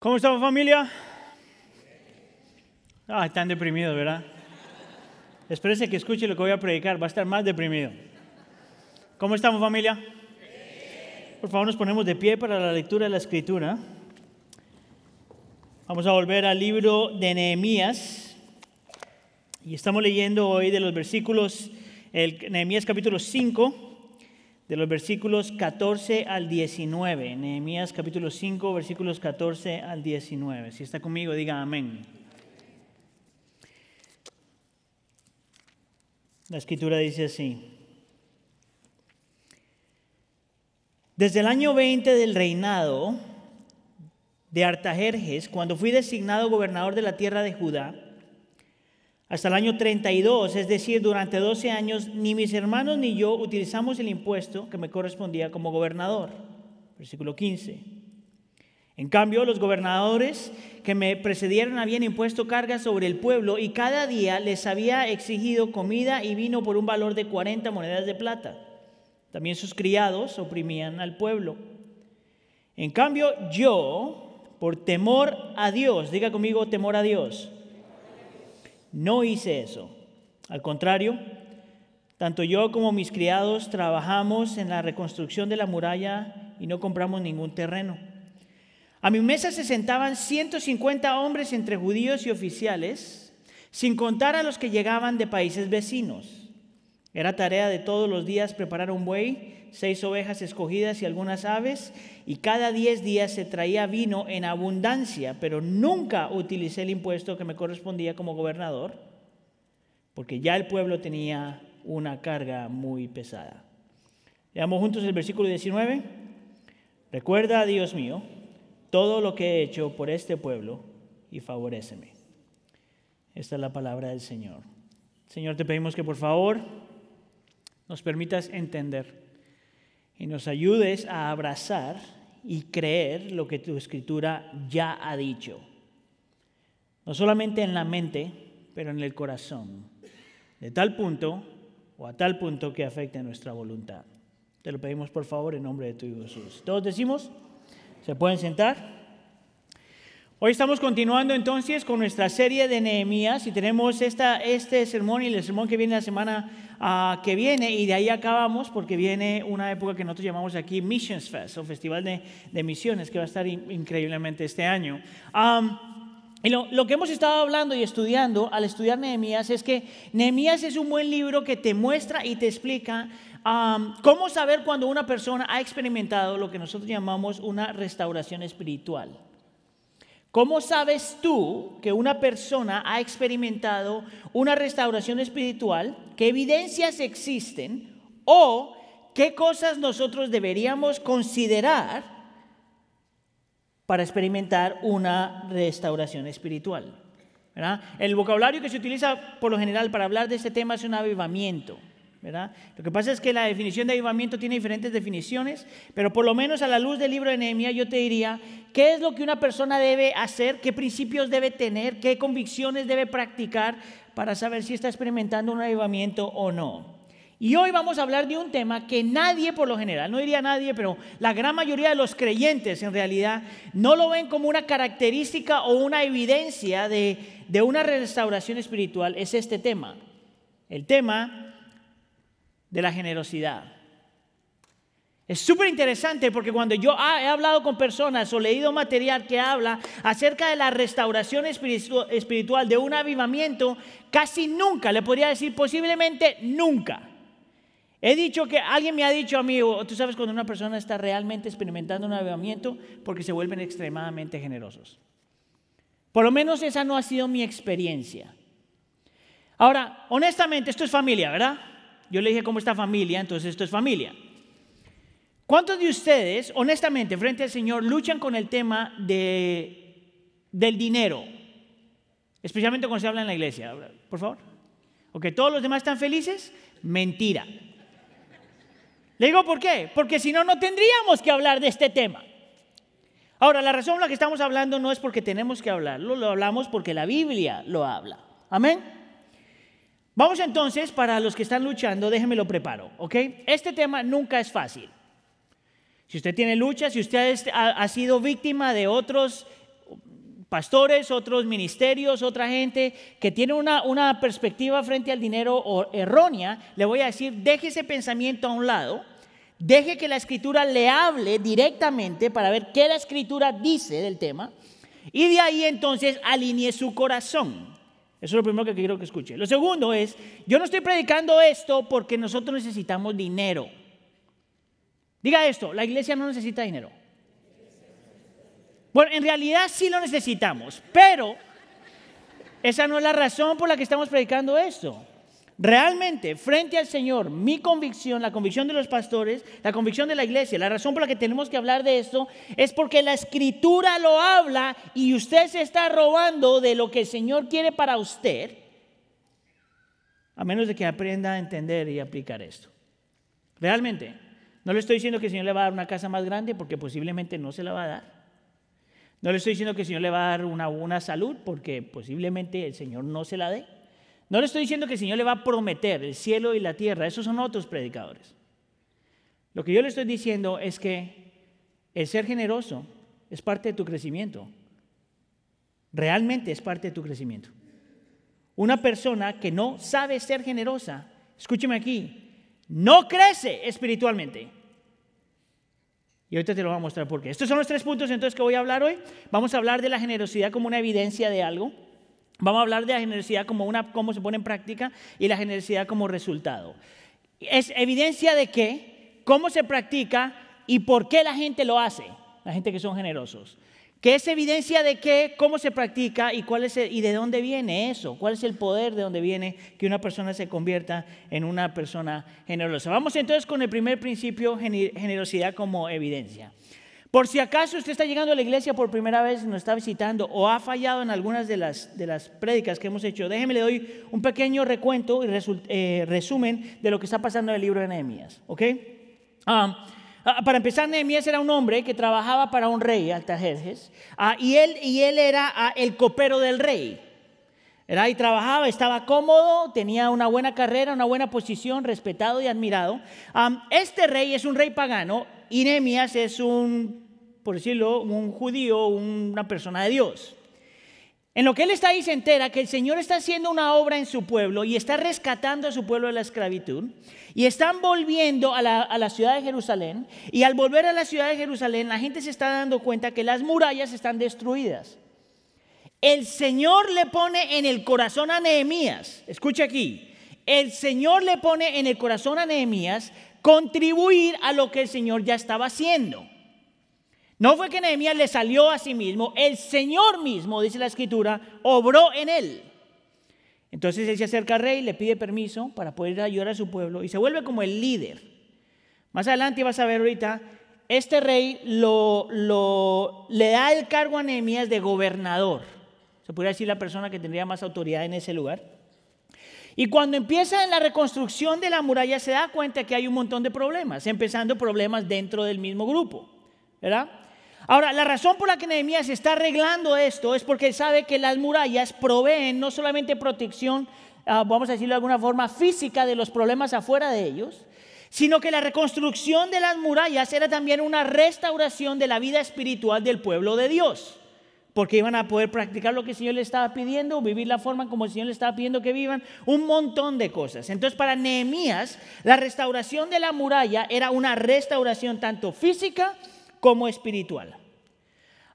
¿Cómo estamos familia? Ah, están deprimidos, ¿verdad? Espérese que escuche lo que voy a predicar, va a estar más deprimido. ¿Cómo estamos familia? Por favor nos ponemos de pie para la lectura de la escritura. Vamos a volver al libro de Nehemías y estamos leyendo hoy de los versículos, el Nehemías capítulo 5, de los versículos 14 al 19. Nehemías capítulo 5, versículos 14 al 19. Si está conmigo, diga amén. La escritura dice así. Desde el año 20 del reinado de Artajerjes, cuando fui designado gobernador de la tierra de Judá, hasta el año 32, es decir, durante 12 años, ni mis hermanos ni yo utilizamos el impuesto que me correspondía como gobernador. Versículo 15. En cambio, los gobernadores que me precedieron habían impuesto cargas sobre el pueblo y cada día les había exigido comida y vino por un valor de 40 monedas de plata. También sus criados oprimían al pueblo. En cambio, yo, por temor a Dios, diga conmigo temor a Dios, no hice eso. Al contrario, tanto yo como mis criados trabajamos en la reconstrucción de la muralla y no compramos ningún terreno. A mi mesa se sentaban 150 hombres entre judíos y oficiales, sin contar a los que llegaban de países vecinos. Era tarea de todos los días preparar un buey, seis ovejas escogidas y algunas aves, y cada diez días se traía vino en abundancia, pero nunca utilicé el impuesto que me correspondía como gobernador, porque ya el pueblo tenía una carga muy pesada. Leamos juntos el versículo 19. Recuerda, Dios mío, todo lo que he hecho por este pueblo y favoréceme. Esta es la palabra del Señor. Señor, te pedimos que por favor nos permitas entender y nos ayudes a abrazar y creer lo que tu escritura ya ha dicho. No solamente en la mente, pero en el corazón. De tal punto o a tal punto que afecte nuestra voluntad. Te lo pedimos por favor en nombre de tu Hijo Jesús. Todos decimos, ¿se pueden sentar? Hoy estamos continuando entonces con nuestra serie de Nehemías y tenemos esta, este sermón y el sermón que viene la semana uh, que viene y de ahí acabamos porque viene una época que nosotros llamamos aquí Missions Fest o Festival de, de Misiones que va a estar in, increíblemente este año. Y lo, lo, que hemos estado hablando y estudiando al estudiar Nehemías es que Nehemías es un buen libro que te muestra y te explica cómo saber cuando una persona ha experimentado lo que nosotros llamamos una restauración espiritual. ¿Cómo sabes tú que una persona ha experimentado una restauración espiritual? ¿Qué evidencias existen? ¿O qué cosas nosotros deberíamos considerar para experimentar una restauración espiritual? El vocabulario que se utiliza por lo general para hablar de este tema es un avivamiento. Lo que pasa es que la definición de avivamiento tiene diferentes definiciones, pero por lo menos a la luz del libro de Nehemías yo te diría, ¿qué es lo que una persona debe hacer? ¿Qué principios debe tener? ¿Qué convicciones debe practicar para saber si está experimentando un avivamiento o no? Y hoy vamos a hablar de un tema que nadie por lo general, no diría nadie, pero la gran mayoría de los creyentes en realidad no lo ven como una característica o una evidencia de, de una restauración espiritual, es este tema. El tema de la generosidad. Es súper interesante porque cuando yo he hablado con personas o leído material que habla acerca de la restauración espiritual, de un avivamiento, casi nunca, le podría decir posiblemente nunca. He dicho que alguien me ha dicho a mí, tú sabes cuando una persona está realmente experimentando un avivamiento porque se vuelven extremadamente generosos. Por lo menos esa no ha sido mi experiencia. Ahora, honestamente, esto es familia, ¿verdad? Yo le dije cómo está familia, entonces esto es familia. ¿Cuántos de ustedes, honestamente, frente al Señor, luchan con el tema de, del dinero? Especialmente cuando se habla en la iglesia. Por favor. ¿O que todos los demás están felices? Mentira. Le digo por qué. Porque si no, no tendríamos que hablar de este tema. Ahora, la razón por la que estamos hablando no es porque tenemos que hablarlo, lo hablamos porque la Biblia lo habla. Amén. Vamos entonces, para los que están luchando, déjenme lo preparo, ¿ok? Este tema nunca es fácil. Si usted tiene lucha, si usted ha, sido víctima de otros pastores, otros ministerios, otra gente que tiene una, una perspectiva frente al dinero errónea, le voy a decir, deje ese pensamiento a un lado, deje que la escritura le hable directamente para ver qué la escritura dice del tema y de ahí entonces alinee su corazón. Eso es lo primero que quiero que escuche. Lo segundo es, yo no estoy predicando esto porque nosotros necesitamos dinero. Diga esto, la iglesia no necesita dinero. Bueno, en realidad sí lo necesitamos, pero esa no es la razón por la que estamos predicando esto. Realmente, frente al Señor, mi convicción, la convicción de los pastores, la convicción de la iglesia, la razón por la que tenemos que hablar de esto es porque la escritura lo habla y usted se está robando de lo que el Señor quiere para usted, a menos de que aprenda a entender y aplicar esto. Realmente, no le estoy diciendo que el Señor le va a dar una casa más grande porque posiblemente no se la va a dar. No le estoy diciendo que el Señor le va a dar una buena salud porque posiblemente el Señor no se la dé. No le estoy diciendo que el Señor le va a prometer el cielo y la tierra, esos son otros predicadores. Lo que yo le estoy diciendo es que el ser generoso es parte de tu crecimiento. Realmente es parte de tu crecimiento. Una persona que no sabe ser generosa, escúcheme aquí, no crece espiritualmente. Y ahorita te lo voy a mostrar por qué. Estos son los tres puntos entonces que voy a hablar hoy. Vamos a hablar de la generosidad como una evidencia de algo. Vamos a hablar de la generosidad como una, cómo se pone en práctica y la generosidad como resultado. Es evidencia de qué, cómo se practica y por qué la gente lo hace, la gente que son generosos. ¿Qué es evidencia de qué, cómo se practica y, cuál es y de dónde viene eso? ¿Cuál es el poder de dónde viene que una persona se convierta en una persona generosa? Vamos entonces con el primer principio, generosidad como evidencia. Por si acaso usted está llegando a la iglesia por primera vez, nos está visitando o ha fallado en algunas de las, de las prédicas que hemos hecho, déjeme le doy un pequeño recuento y eh, resumen de lo que está pasando en el libro de Nehemías. ¿ok? Ah, ah, para empezar, Nehemías era un hombre que trabajaba para un rey, Altajerjes, ah, y, él, y él era el copero del rey. Era y trabajaba, estaba cómodo, tenía una buena carrera, una buena posición, respetado y admirado. este rey es un rey pagano y Nehemías es un, por decirlo, un judío, una persona de Dios. En lo que él está ahí se entera que el Señor está haciendo una obra en su pueblo y está rescatando a su pueblo de la esclavitud y están volviendo a la, a la, ciudad de Jerusalén y al volver a la ciudad de Jerusalén la gente se está dando cuenta que las murallas están destruidas. El Señor le pone en el corazón a Nehemías, escucha aquí, el Señor le pone en el corazón a Nehemías contribuir a lo que el Señor ya estaba haciendo. No fue que Nehemías le salió a sí mismo, el Señor mismo, dice la escritura, obró en él. Entonces él se acerca al rey, le pide permiso para poder ayudar a su pueblo y se vuelve como el líder. Más adelante vas a ver ahorita, este rey lo, le da el cargo a Nehemías de gobernador. Se podría decir la persona que tendría más autoridad en ese lugar. Y cuando empieza en la reconstrucción de la muralla se da cuenta que hay un montón de problemas, empezando problemas dentro del mismo grupo, ¿verdad? Ahora, la razón por la que Nehemías está arreglando esto es porque sabe que las murallas proveen no solamente protección, ah, vamos a decirlo de alguna forma, física de los problemas afuera de ellos, sino que la reconstrucción de las murallas era también una restauración de la vida espiritual del pueblo de Dios porque iban a poder practicar lo que el Señor les estaba pidiendo, vivir la forma como el Señor les estaba pidiendo que vivan, un montón de cosas. Entonces, para Nehemías, la restauración de la muralla era una restauración tanto física como espiritual.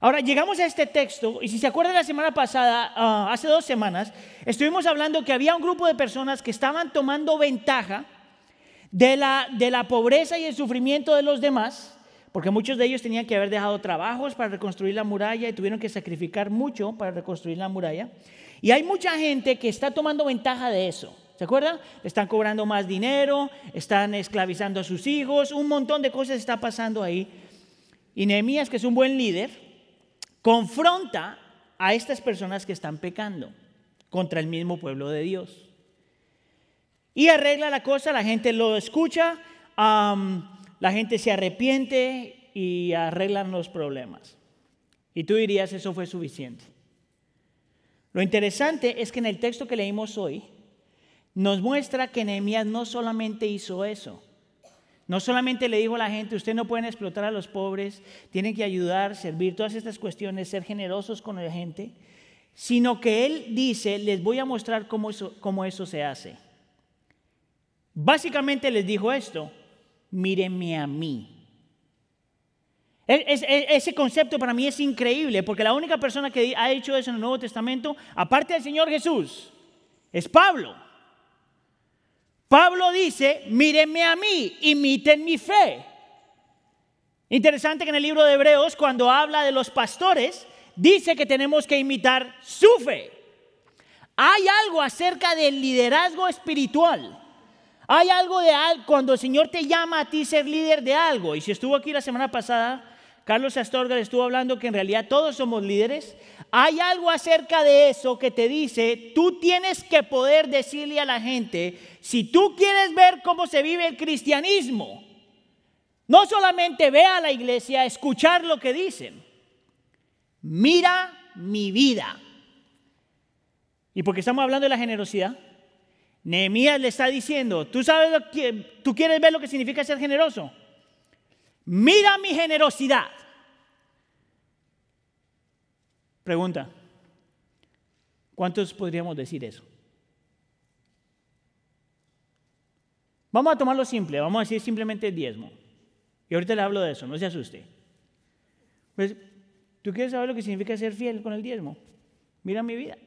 Ahora, llegamos a este texto, y si se acuerdan la semana pasada, ah, hace dos semanas, estuvimos hablando que había un grupo de personas que estaban tomando ventaja de la, de la pobreza y el sufrimiento de los demás porque muchos de ellos tenían que haber dejado trabajos para reconstruir la muralla y tuvieron que sacrificar mucho para reconstruir la muralla. Y hay mucha gente que está tomando ventaja de eso. ¿Se acuerdan? Están cobrando más dinero, están esclavizando a sus hijos, un montón de cosas está pasando ahí. Y Nehemías, que es un buen líder, confronta a estas personas que están pecando contra el mismo pueblo de Dios. Y arregla la cosa, la gente lo escucha, la gente se arrepiente y arreglan los problemas. Y tú dirías, eso fue suficiente. Lo interesante es que en el texto que leímos hoy, nos muestra que Nehemías no solamente hizo eso, No solamente le dijo a la gente, ustedes no pueden explotar a los pobres, tienen que ayudar, servir, todas estas cuestiones, ser generosos con la gente, sino que él dice, les voy a mostrar cómo eso, cómo eso se hace. Básicamente les dijo esto, mírenme a mí. E, e, ese concepto para mí es increíble, porque la única persona que ha hecho eso en el Nuevo Testamento, aparte del Señor Jesús, es Pablo. Pablo dice, mírenme a mí, imiten mi fe. Interesante que en el libro de Hebreos, cuando habla de los pastores, dice que tenemos que imitar su fe. Hay algo acerca del liderazgo espiritual. Hay algo de cuando el Señor te llama a ti ser líder de algo. Y si estuvo aquí la semana pasada, Carlos Astorga estuvo hablando que en realidad todos somos líderes. Hay algo acerca de eso que te dice, tú tienes que poder decirle a la gente, si tú quieres ver cómo se vive el cristianismo, no solamente ve a la iglesia escuchar lo que dicen, mira mi vida. Y porque estamos hablando de la generosidad, Nehemías le está diciendo, ¿tú sabes lo que, tú quieres ver lo que significa ser generoso? Mira mi generosidad. Pregunta, ¿cuántos podríamos decir eso? Vamos a tomarlo simple, vamos a decir simplemente diezmo. Y ahorita le hablo de eso, no se asuste. Pues, ¿tú quieres saber lo que significa ser fiel con el diezmo? Mira mi vida.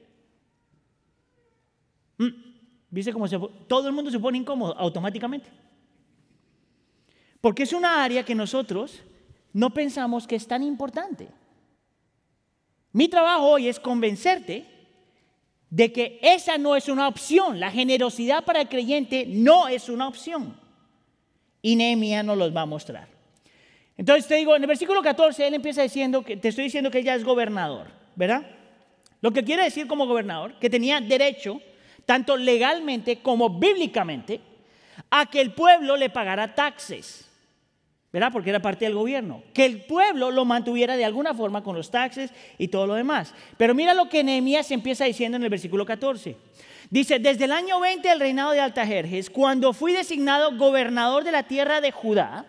Mm, ¿Viste cómo todo el mundo se pone incómodo automáticamente? Porque es una área que nosotros no pensamos que es tan importante. Mi trabajo hoy es convencerte de que esa no es una opción. La generosidad para el creyente no es una opción. Y Nehemías nos los va a mostrar. Entonces te digo, en el versículo 14 él empieza diciendo que te estoy diciendo que ella es gobernador, ¿verdad? Lo que quiere decir como gobernador, que tenía derecho, tanto legalmente como bíblicamente, a que el pueblo le pagara taxes. ¿verdad? Porque era parte del gobierno. Que el pueblo lo mantuviera de alguna forma con los taxes y todo lo demás. Pero mira lo que Nehemías empieza diciendo en el versículo 14. Dice, desde el año 20 del reinado de Altajerjes, cuando fui designado gobernador de la tierra de Judá,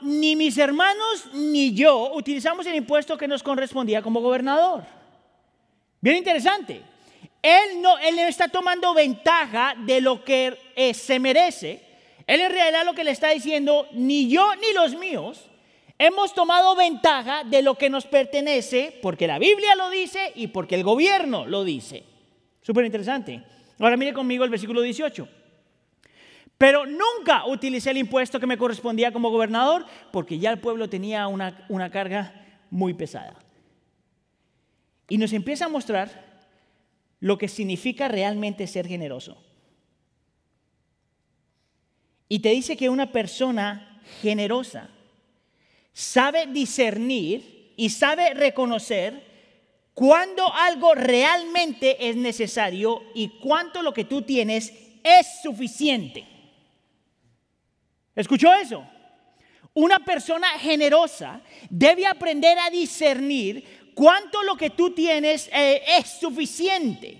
ni mis hermanos ni yo utilizamos el impuesto que nos correspondía como gobernador. Bien interesante. Él no, él está tomando ventaja de lo que eh, se merece, él en realidad lo que le está diciendo, ni yo ni los míos hemos tomado ventaja de lo que nos pertenece porque la Biblia lo dice y porque el gobierno lo dice. Súper interesante. Ahora mire conmigo el versículo 18. Pero nunca utilicé el impuesto que me correspondía como gobernador porque ya el pueblo tenía una, una carga muy pesada. Y nos empieza a mostrar lo que significa realmente ser generoso. Y te dice que una persona generosa sabe discernir y sabe reconocer cuándo algo realmente es necesario y cuánto lo que tú tienes es suficiente. ¿Escuchó eso? Una persona generosa debe aprender a discernir cuánto lo que tú tienes eh, es suficiente.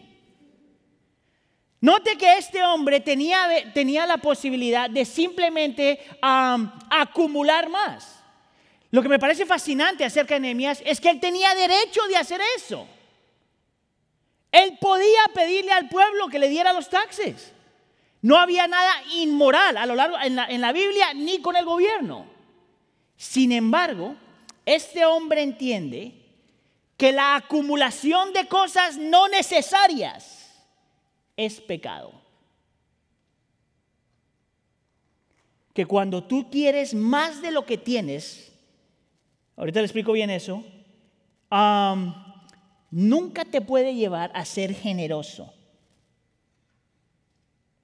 Note que este hombre tenía, tenía la posibilidad de simplemente acumular más. Lo que me parece fascinante acerca de Nehemías es que él tenía derecho de hacer eso. Él podía pedirle al pueblo que le diera los taxes. No había nada inmoral a lo largo en la, en la Biblia ni con el gobierno. Sin embargo, este hombre entiende que la acumulación de cosas no necesarias es pecado. Que cuando tú quieres más de lo que tienes, ahorita le explico bien eso, nunca te puede llevar a ser generoso.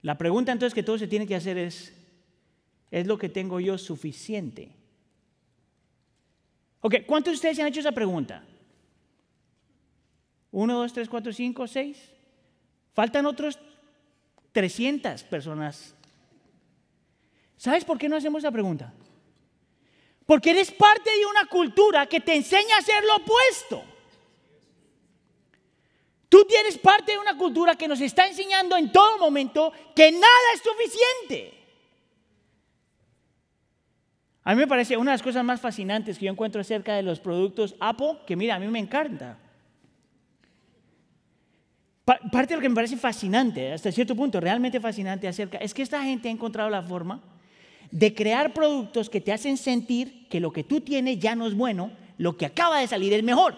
La pregunta entonces que todo se tiene que hacer es, ¿es lo que tengo yo suficiente? Ok, ¿cuántos de ustedes se han hecho esa pregunta? ¿Uno, dos, tres, cuatro, cinco, seis? Faltan otros 300 personas. ¿Sabes por qué no hacemos esa pregunta? Porque eres parte de una cultura que te enseña a hacer lo opuesto. Tú tienes parte de una cultura que nos está enseñando en todo momento que nada es suficiente. A mí me parece una de las cosas más fascinantes que yo encuentro acerca de los productos Apple, que mira, a mí me encanta. Parte de lo que me parece fascinante, hasta cierto punto, realmente fascinante acerca, es que esta gente ha encontrado la forma de crear productos que te hacen sentir que lo que tú tienes ya no es bueno, lo que acaba de salir es mejor.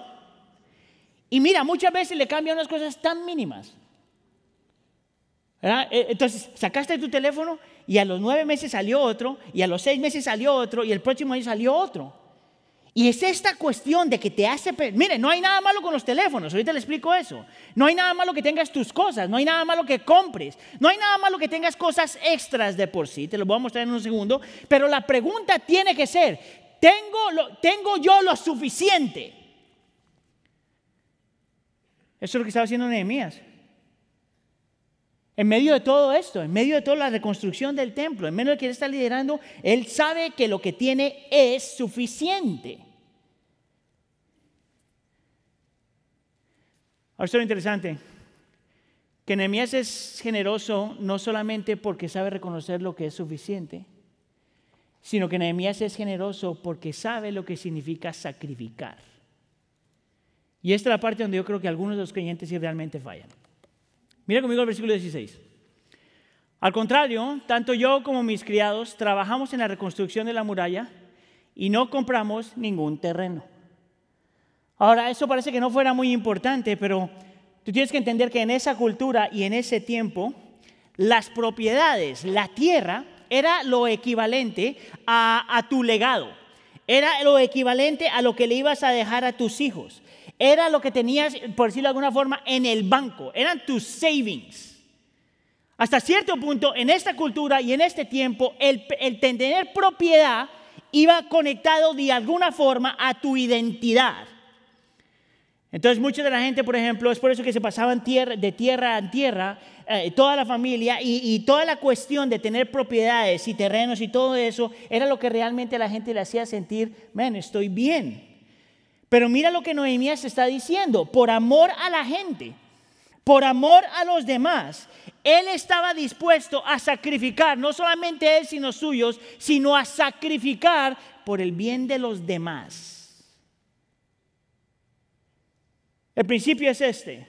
Y mira, muchas veces le cambian unas cosas tan mínimas. E, entonces, sacaste tu teléfono y a los nueve meses salió otro, y a los seis meses salió otro, y el próximo año salió otro. Y es esta cuestión de que te hace... Mire, no hay nada malo con los teléfonos, ahorita le explico eso. No hay nada malo que tengas tus cosas, no hay nada malo que compres, no hay nada malo que tengas cosas extras de por sí, te lo voy a mostrar en un segundo, pero la pregunta tiene que ser, ¿tengo, ¿tengo yo lo suficiente? Eso es lo que estaba haciendo Nehemías. En medio de todo esto, en medio de toda la reconstrucción del templo, en medio de que él está liderando, él sabe que lo que tiene es suficiente. Ahora, esto es interesante, que Nehemías es generoso no solamente porque sabe reconocer lo que es suficiente, sino que Nehemías es generoso porque sabe lo que significa sacrificar. Y esta es la parte donde yo creo que algunos de los creyentes sí realmente fallan. Mira conmigo el versículo 16. Al contrario, tanto yo como mis criados trabajamos en la reconstrucción de la muralla y no compramos ningún terreno. Ahora, eso parece que no fuera muy importante, pero tú tienes que entender que en esa cultura y en ese tiempo, las propiedades, la tierra, era lo equivalente a, a tu legado. Era lo equivalente a lo que le ibas a dejar a tus hijos era lo que tenías, por decirlo de alguna forma, en el banco, eran tus savings. Hasta cierto punto, en esta cultura y en este tiempo, el, tener propiedad iba conectado de alguna forma a tu identidad. Entonces, mucha de la gente, por ejemplo, es por eso que se pasaban de tierra a tierra, eh, toda la familia, y, y, toda la cuestión de tener propiedades y terrenos y todo eso, era lo que realmente a la gente le hacía sentir, man, estoy bien. Pero mira lo que Noemías está diciendo, por amor a la gente, por amor a los demás, él estaba dispuesto a sacrificar, no solamente él, sino suyos, sino a sacrificar por el bien de los demás. El principio es este.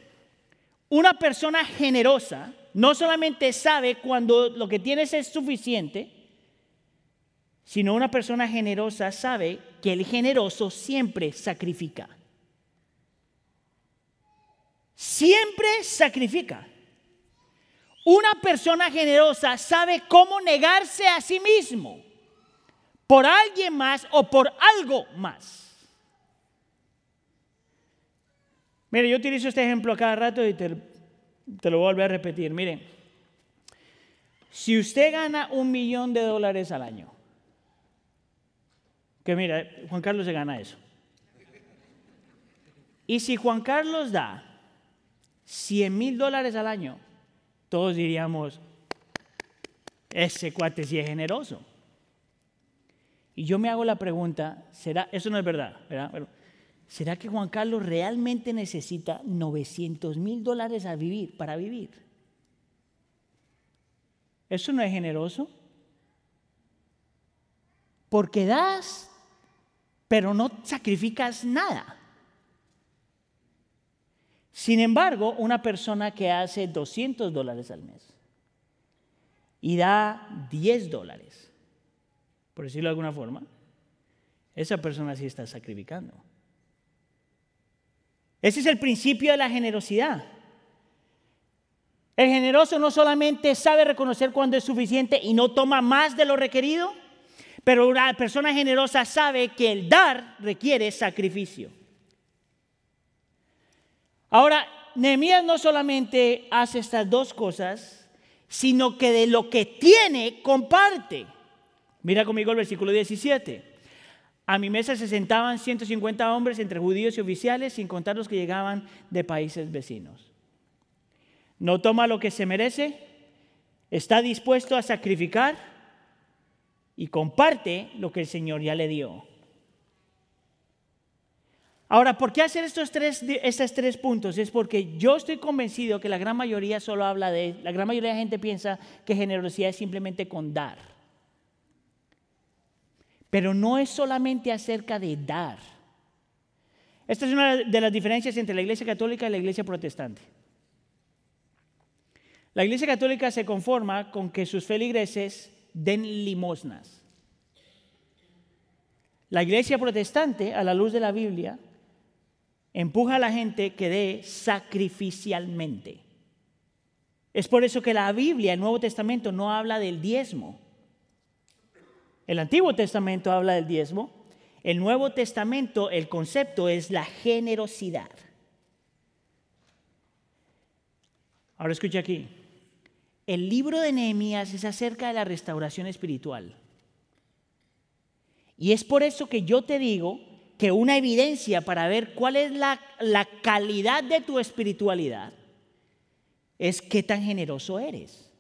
Una persona generosa no solamente sabe cuando lo que tienes es suficiente, sino una persona generosa sabe que el generoso siempre sacrifica. Siempre sacrifica. Una persona generosa sabe cómo negarse a sí mismo por alguien más o por algo más. Mire, yo utilizo este ejemplo a cada rato y te, lo voy a a repetir. Mire, si usted gana un millón de dólares al año, que mira, Juan Carlos se gana eso. Y si Juan Carlos da 100 mil dólares al año, todos diríamos, ese cuate sí es generoso. Y yo me hago la pregunta, ¿será, eso no es verdad. ¿será que Juan Carlos realmente necesita 900 mil dólares a vivir, para vivir? ¿Eso no es generoso? Porque das pero no sacrificas nada. Sin embargo, una persona que hace 200 dólares al mes y da 10 dólares, por decirlo de alguna forma, esa persona sí está sacrificando. Ese es el principio de la generosidad. El generoso no solamente sabe reconocer cuando es suficiente y no toma más de lo requerido, pero una persona generosa sabe que el dar requiere sacrificio. Ahora, Nehemías no solamente hace estas dos cosas, sino que de lo que tiene comparte. Mira conmigo el versículo 17. A mi mesa se sentaban 150 hombres entre judíos y oficiales, sin contar los que llegaban de países vecinos. No toma lo que se merece, está dispuesto a sacrificar y comparte lo que el Señor ya le dio. Ahora, ¿por qué hacer estos tres, estos tres puntos? Es porque yo estoy convencido que la gran mayoría solo habla de, la gran mayoría de la gente piensa que generosidad es simplemente con dar. Pero no es solamente acerca de dar. Esta es una de las diferencias entre la iglesia católica y la iglesia protestante. La iglesia católica se conforma con que sus feligreses den limosnas. La iglesia protestante, a la luz de la Biblia, empuja a la gente que dé sacrificialmente. Es por eso que la Biblia, el Nuevo Testamento, no habla del diezmo. El Antiguo Testamento habla del diezmo. El Nuevo Testamento, el concepto es la generosidad. Ahora escucha aquí. El libro de Nehemías es acerca de la restauración espiritual. Y es por eso que yo te digo que una evidencia para ver cuál es la, la calidad de tu espiritualidad es qué tan generoso eres.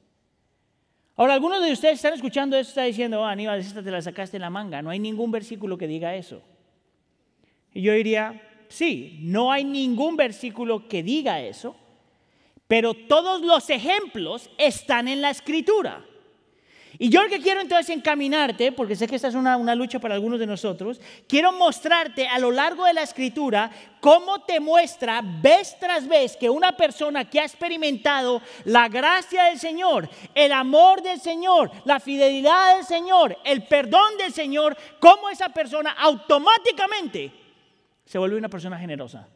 Ahora, algunos de ustedes están escuchando esto están diciendo, oh, Aníbal, esta te la sacaste en la manga. No hay ningún versículo que diga eso. Y yo diría, sí, no hay ningún versículo que diga eso, pero todos los ejemplos están en la escritura. Y yo lo que quiero entonces encaminarte, porque sé que esta es una, una, lucha para algunos de nosotros, quiero mostrarte a lo largo de la escritura cómo te muestra vez tras vez que una persona que ha experimentado la gracia del Señor, el amor del Señor, la fidelidad del Señor, el perdón del Señor, cómo esa persona automáticamente se vuelve una persona generosa.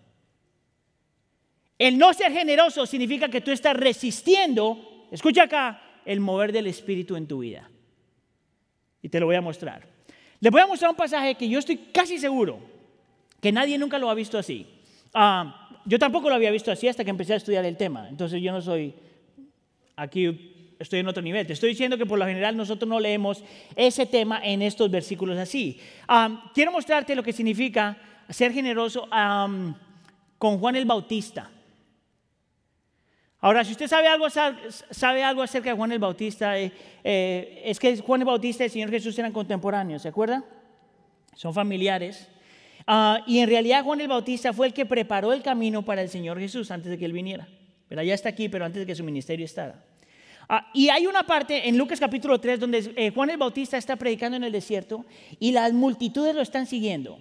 El no ser generoso significa que tú estás resistiendo, escucha acá, el mover del Espíritu en tu vida. Y te lo voy a mostrar. Les voy a mostrar un pasaje que yo estoy casi seguro que nadie nunca lo ha visto así. Ah, yo tampoco lo había visto así hasta que empecé a estudiar el tema. Entonces yo no soy, aquí estoy en otro nivel. Te estoy diciendo que por lo general nosotros no leemos ese tema en estos versículos así. Ah, quiero mostrarte lo que significa ser generoso con Juan el Bautista. Ahora, si usted sabe algo, sabe algo acerca de Juan el Bautista, eh, eh, es que Juan el Bautista y el Señor Jesús eran contemporáneos, ¿se acuerda? Son familiares. Ah, y en realidad Juan el Bautista fue el que preparó el camino para el Señor Jesús antes de que Él viniera. Pero ya está aquí, pero antes de que su ministerio estara. Ah, y hay una parte en Lucas capítulo 3 donde eh, Juan el Bautista está predicando en el desierto y las multitudes lo están siguiendo.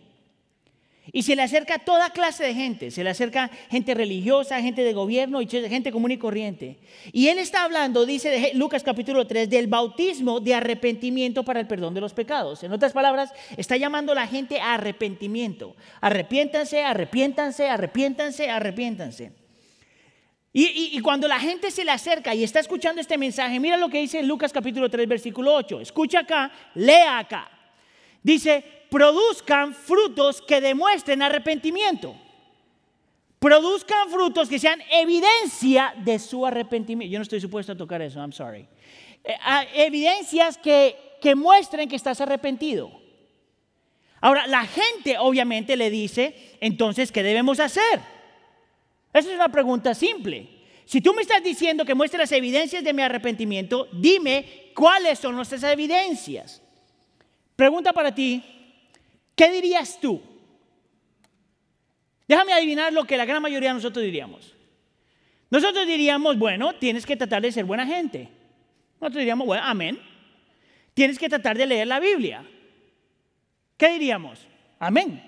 Y se le acerca toda clase de gente, se le acerca gente religiosa, gente de gobierno y gente común y corriente. Y él está hablando, dice Lucas capítulo 3, del bautismo de arrepentimiento para el perdón de los pecados. En otras palabras, está llamando a la gente a arrepentimiento. Arrepiéntanse, arrepiéntanse, arrepiéntanse, arrepiéntanse. Y, y, cuando la gente se le acerca y está escuchando este mensaje, mira lo que dice Lucas capítulo 3, versículo 8. Escucha acá, lea acá. Dice, produzcan frutos que demuestren arrepentimiento. Produzcan frutos que sean evidencia de su arrepentimiento. Yo no estoy supuesto a tocar eso, I'm sorry. Eh, ah, evidencias que, que muestren que estás arrepentido. Ahora, la gente obviamente le dice, entonces, ¿qué debemos hacer? Esa es una pregunta simple. Si tú me estás diciendo que muestre las evidencias de mi arrepentimiento, dime cuáles son nuestras evidencias. Pregunta para ti, ¿Qué dirías tú? Déjame adivinar lo que la gran mayoría de nosotros diríamos. Nosotros diríamos, bueno, tienes que tratar de ser buena gente. Nosotros diríamos, bueno, amén. Tienes que tratar de leer la Biblia. ¿Qué diríamos? Amén.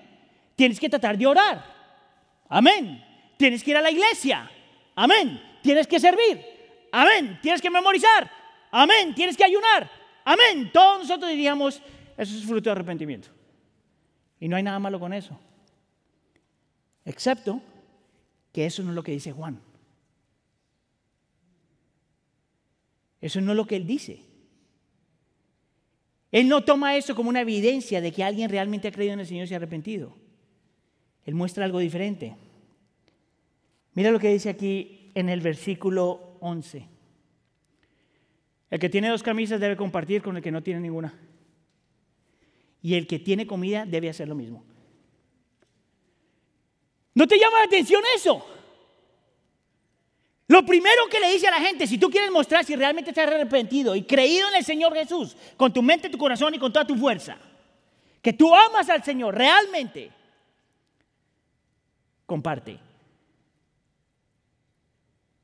Tienes que tratar de orar. Amén. Tienes que ir a la iglesia. Amén. Tienes que servir. Amén. Tienes que memorizar. Amén. Tienes que ayunar. Amén. Todos nosotros diríamos, eso es fruto de arrepentimiento. Y no hay nada malo con eso. Excepto que eso no es lo que dice Juan. Eso no es lo que él dice. Él no toma eso como una evidencia de que alguien realmente ha creído en el Señor y se ha arrepentido. Él muestra algo diferente. Mira lo que dice aquí en el versículo 11. El que tiene dos camisas debe compartir con el que no tiene ninguna. Y el que tiene comida debe hacer lo mismo. ¿No te llama la atención eso? Lo primero que le dice a la gente, si tú quieres mostrar si realmente estás arrepentido y creído en el Señor Jesús, con tu mente, tu corazón y con toda tu fuerza, que tú amas al Señor realmente, comparte.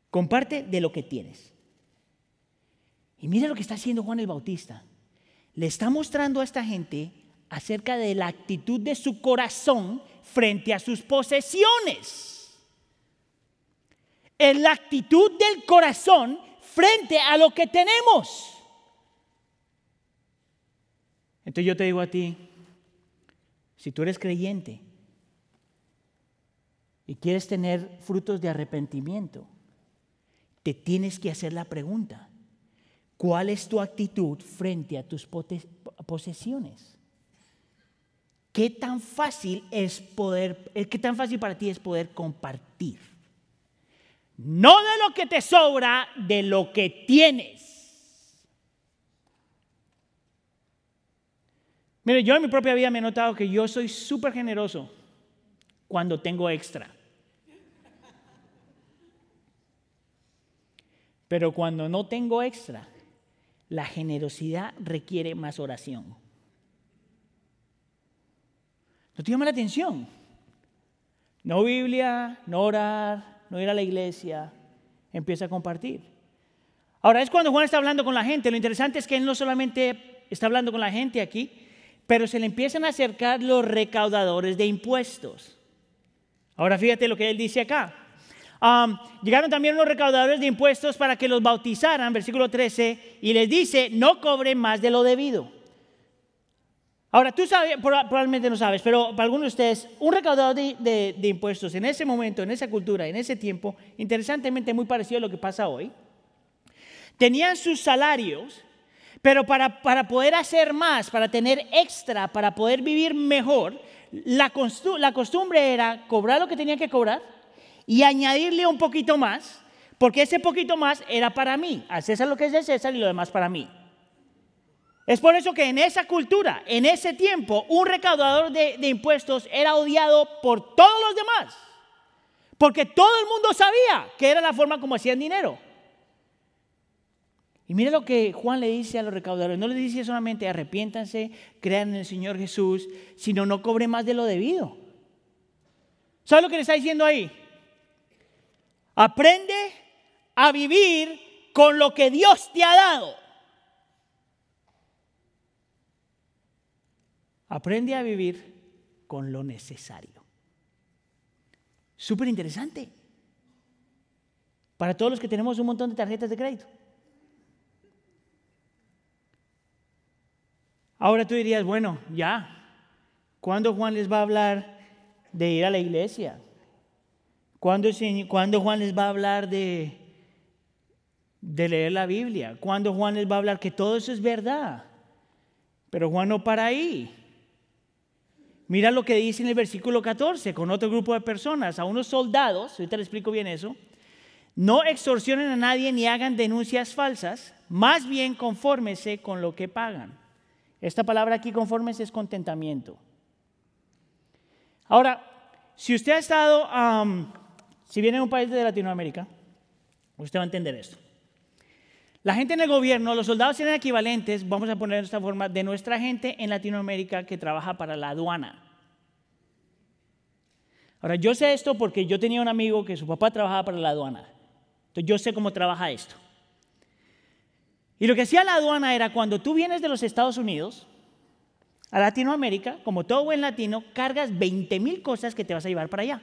Comparte de lo que tienes. Y mira lo que está haciendo Juan el Bautista. Le está mostrando a esta gente acerca de la actitud de su corazón frente a sus posesiones. Es la actitud del corazón frente a lo que tenemos. Entonces yo te digo a ti, si tú eres creyente y quieres tener frutos de arrepentimiento, te tienes que hacer la pregunta, ¿cuál es tu actitud frente a tus posesiones? ¿Qué tan fácil es poder, eh, qué tan fácil para ti es poder compartir? No de lo que te sobra, de lo que tienes. Mire, yo en mi propia vida me he notado que yo soy súper generoso cuando tengo extra. Pero cuando no tengo extra, la generosidad requiere más oración. ¿No te llama la atención? No Biblia, no orar, no ir a la iglesia, empieza a compartir. Ahora es cuando Juan está hablando con la gente. Lo interesante es que él no solamente está hablando con la gente aquí, pero se le empiezan a acercar los recaudadores de impuestos. Ahora fíjate lo que él dice acá llegaron también unos recaudadores de impuestos para que los bautizaran, versículo 13, y les dice, no cobren más de lo debido. Ahora, tú sabes, probablemente no sabes, pero para algunos de ustedes, un recaudador de, impuestos en ese momento, en esa cultura, en ese tiempo, interesantemente muy parecido a lo que pasa hoy, tenían sus salarios, pero para, para poder hacer más, para tener extra, para poder vivir mejor, la, costumbre era cobrar lo que tenían que cobrar y añadirle un poquito más, porque ese poquito más era para mí. A César lo que es de César y lo demás para mí. Es por eso que en esa cultura, en ese tiempo, un recaudador de, impuestos era odiado por todos los demás. Porque todo el mundo sabía que era la forma como hacían dinero. Y mire lo que Juan le dice a los recaudadores. No le dice solamente arrepiéntanse, crean en el Señor Jesús, sino no cobre más de lo debido. ¿Sabe lo que le está diciendo ahí? Aprende a vivir con lo que Dios te ha dado. Aprende a vivir con lo necesario. Súper interesante. Para todos los que tenemos un montón de tarjetas de crédito. Ahora tú dirías, bueno, ya, ¿cuándo Juan les va a hablar de ir a la iglesia? ¿Cuándo, Juan les va a hablar de, de leer la Biblia? ¿Cuándo Juan les va a hablar que todo eso es verdad? Pero Juan no para ahí. Mira lo que dice en el versículo 14 con otro grupo de personas, a unos soldados, ahorita les explico bien eso, no extorsionen a nadie ni hagan denuncias falsas, más bien confórmese con lo que pagan. Esta palabra aquí confórmese es contentamiento. Ahora, si usted ha estado si viene de un país de Latinoamérica, usted va a entender esto. La gente en el gobierno, los soldados tienen equivalentes, vamos a poner de esta forma, de nuestra gente en Latinoamérica que trabaja para la aduana. Ahora, yo sé esto porque yo tenía un amigo que su papá trabajaba para la aduana. Entonces, yo sé cómo trabaja esto. Y lo que hacía la aduana era cuando tú vienes de los Estados Unidos a Latinoamérica, como todo buen latino, cargas 20 mil cosas que te vas a llevar para allá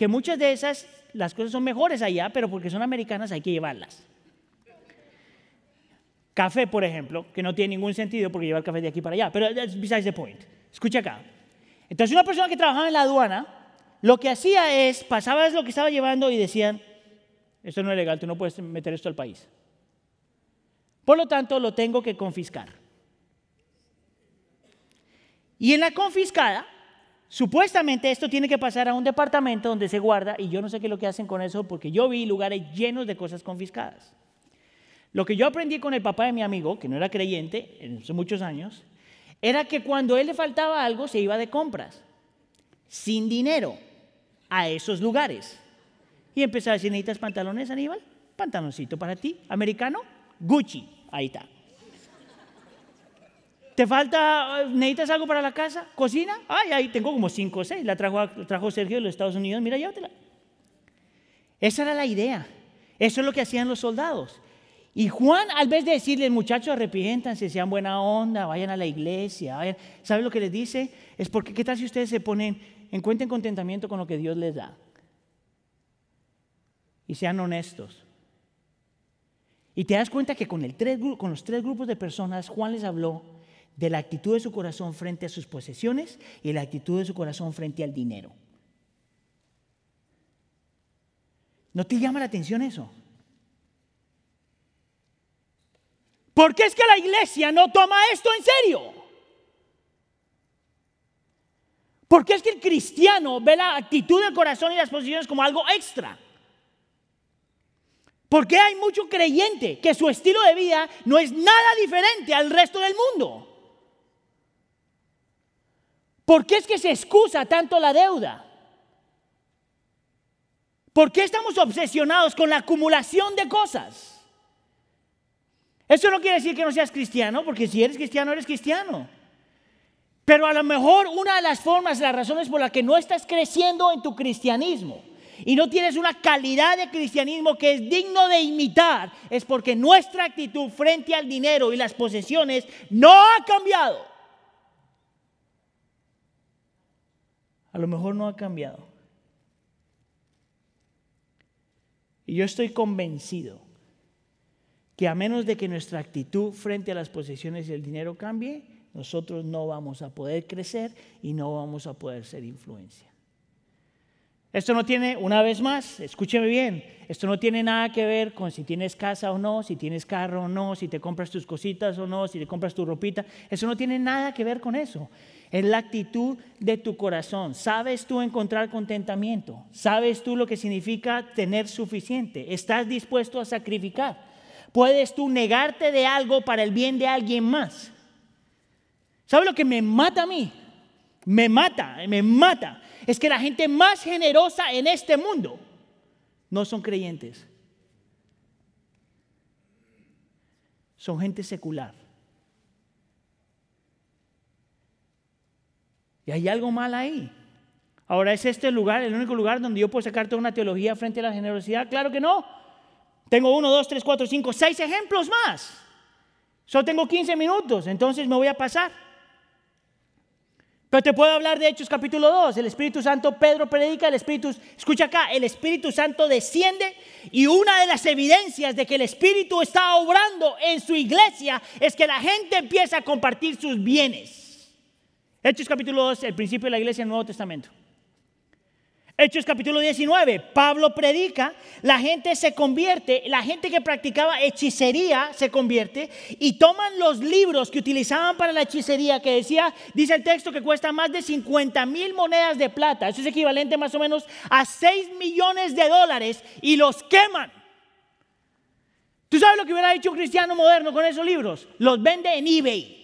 que muchas de esas, las cosas son mejores allá, pero porque son americanas hay que llevarlas. Café, por ejemplo, que no tiene ningún sentido porque llevar café de aquí para allá, pero that's besides the point. Escucha acá. Entonces una persona que trabajaba en la aduana, lo que hacía es, pasaba lo que estaba llevando y decían, esto no es legal, tú no puedes meter esto al país. Por lo tanto, lo tengo que confiscar. Y en la confiscada, Supuestamente esto tiene que pasar a un departamento donde se guarda y yo no sé qué es lo que hacen con eso porque yo vi lugares llenos de cosas confiscadas. Lo que yo aprendí con el papá de mi amigo, que no era creyente en hace muchos años, era que cuando él le faltaba algo se iba de compras, sin dinero, a esos lugares. Y empezaba a decir, ¿necesitas pantalones, Aníbal? Pantaloncito para ti, americano, Gucci, ahí está. ¿Te falta, necesitas algo para la casa? ¿Cocina? Ay, ahí tengo como cinco o seis. La trajo, trajo Sergio de los Estados Unidos. Mira, llévatela. Esa era la idea. Eso es lo que hacían los soldados. Y Juan, al vez de decirles, muchachos, arrepiéntanse, sean buena onda, vayan a la iglesia, ¿sabe lo que les dice? Es porque, ¿qué tal si ustedes se ponen, encuentren contentamiento con lo que Dios les da? Y sean honestos. Y te das cuenta que con, con los tres grupos de personas, Juan les habló de la actitud de su corazón frente a sus posesiones y la actitud de su corazón frente al dinero. ¿No te llama la atención eso? ¿Por qué es que la iglesia no toma esto en serio? ¿Por qué es que el cristiano ve la actitud del corazón y las posiciones como algo extra? ¿Por qué hay mucho creyente que su estilo de vida no es nada diferente al resto del mundo? ¿Por qué es que se excusa tanto la deuda? ¿Por qué estamos obsesionados con la acumulación de cosas? Eso no quiere decir que no seas cristiano, porque si eres cristiano, eres cristiano. Pero a lo mejor una de las formas, las razones por las que no estás creciendo en tu cristianismo y no tienes una calidad de cristianismo que es digno de imitar, es porque nuestra actitud frente al dinero y las posesiones no ha cambiado. A lo mejor no ha cambiado. Y yo estoy convencido que a menos de que nuestra actitud frente a las posesiones y el dinero cambie, nosotros no vamos a poder crecer y no vamos a poder ser influencia. Esto no tiene, una vez más, escúcheme bien, esto no tiene nada que ver con si tienes casa o no, si tienes carro o no, si te compras tus cositas o no, si te compras tu ropita. Eso no tiene nada que ver con eso. Es la actitud de tu corazón. ¿Sabes tú encontrar contentamiento? ¿Sabes tú lo que significa tener suficiente? ¿Estás dispuesto a sacrificar? Puedes tú negarte de algo para el bien de alguien más. ¿Sabe lo que me mata a mí? Me mata, me mata. Es que la gente más generosa en este mundo no son creyentes. Son gente secular. Y hay algo mal ahí. Ahora, ¿es este el lugar, el único lugar donde yo puedo sacarte una teología frente a la generosidad? Claro que no. Tengo uno, dos, tres, cuatro, cinco, seis ejemplos más. Solo tengo 15 minutos, entonces me voy a pasar. Pero te puedo hablar de Hechos capítulo 2. El Espíritu Santo, Pedro predica, el Espíritu, escucha acá, el Espíritu Santo desciende y una de las evidencias de que el Espíritu está obrando en su iglesia es que la gente empieza a compartir sus bienes. Hechos capítulo 2, el principio de la iglesia en el Nuevo Testamento. Hechos capítulo 19, Pablo predica, la gente se convierte, la gente que practicaba hechicería se convierte y toman los libros que utilizaban para la hechicería, que decía, dice el texto que cuesta más de 50 mil monedas de plata, eso es equivalente más o menos a 6 millones de dólares, y los queman. ¿Tú sabes lo que hubiera dicho un cristiano moderno con esos libros? Los vende en eBay.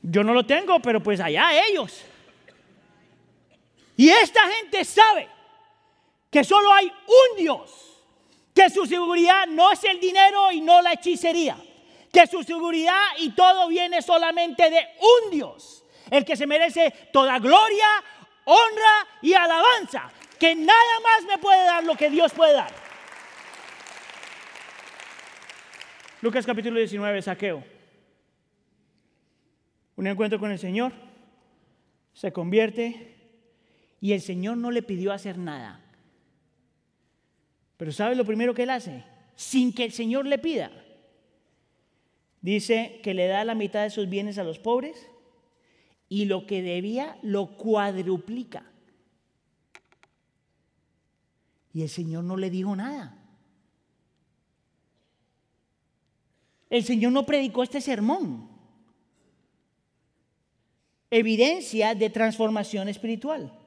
Yo no lo tengo, pero pues allá ellos. Y esta gente sabe que solo hay un Dios, que su seguridad no es el dinero y no la hechicería, que su seguridad y todo viene solamente de un Dios, el que se merece toda gloria, honra y alabanza, que nada más me puede dar lo que Dios puede dar. Lucas capítulo 19, saqueo. Un encuentro con el Señor, se convierte y el Señor no le pidió hacer nada. Pero ¿sabe lo primero que él hace? Sin que el Señor le pida. Dice que le da la mitad de sus bienes a los pobres y lo que debía lo cuadruplica. Y el Señor no le dijo nada. El Señor no predicó este sermón. Evidencia de transformación espiritual.